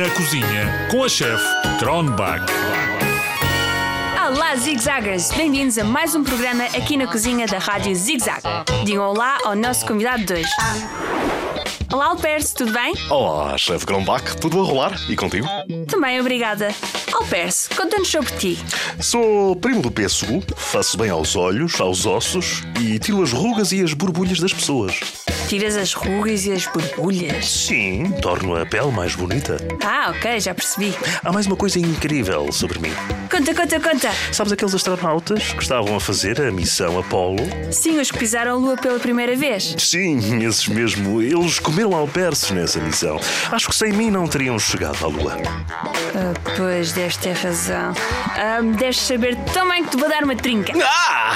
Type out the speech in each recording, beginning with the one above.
Na cozinha com a chefe Tronbach. Olá, Zigzaggers! Bem-vindos a mais um programa aqui na cozinha da Rádio Zigzag. Digam olá ao nosso convidado de hoje. Olá, Alperce, tudo bem? Olá, chefe Grombac, tudo a rolar? E contigo? Também, obrigada. Alperce, conta-nos sobre ti. Sou primo do pêssego, faço bem aos olhos, aos ossos e tiro as rugas e as borbulhas das pessoas. Tiras as rugas e as borbulhas. Sim, torno a pele mais bonita. Ah, ok, já percebi. Há mais uma coisa incrível sobre mim. Conta, conta, conta! Sabes aqueles astronautas que estavam a fazer a missão Apollo? Sim, os que pisaram a lua pela primeira vez. Sim, esses mesmo. Eles comeram alperces nessa missão. Acho que sem mim não teriam chegado à Lua. Ah, pois, deves ter razão. Ah, deves saber tão bem que te vou dar uma trinca. Ah!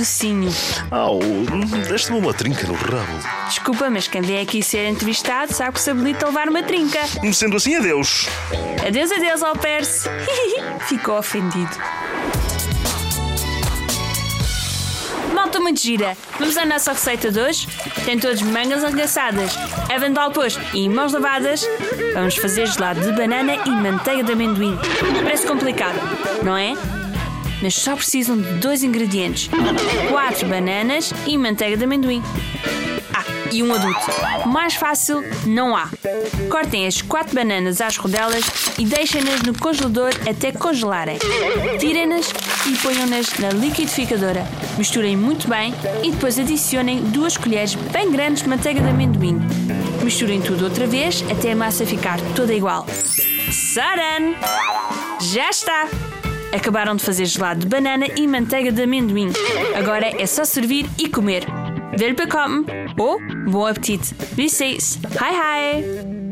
Docinho. Au, deste-me uma trinca no rabo. Desculpa, mas quem vem aqui ser entrevistado sabe que se habilita a levar uma trinca. Sendo assim, adeus. Adeus, adeus, Alperce. Ficou ofendido. Malta muito gira. Vamos à nossa receita de hoje? Tem todos mangas arregaçadas, avental posto e mãos lavadas. Vamos fazer gelado de banana e manteiga de amendoim. Parece complicado, não é? Mas só precisam de dois ingredientes: quatro bananas e manteiga de amendoim. Ah, e um adulto. Mais fácil não há. Cortem as quatro bananas às rodelas e deixem-nas no congelador até congelarem. Tirem-nas e ponham-nas na liquidificadora. Misturem muito bem e depois adicionem duas colheres bem grandes de manteiga de amendoim. Misturem tudo outra vez até a massa ficar toda igual. Saran! Já está! Acabaram de fazer gelado de banana e manteiga de amendoim. Agora é só servir e comer. Velbekomme ou bom apetite. Bis Hi hi!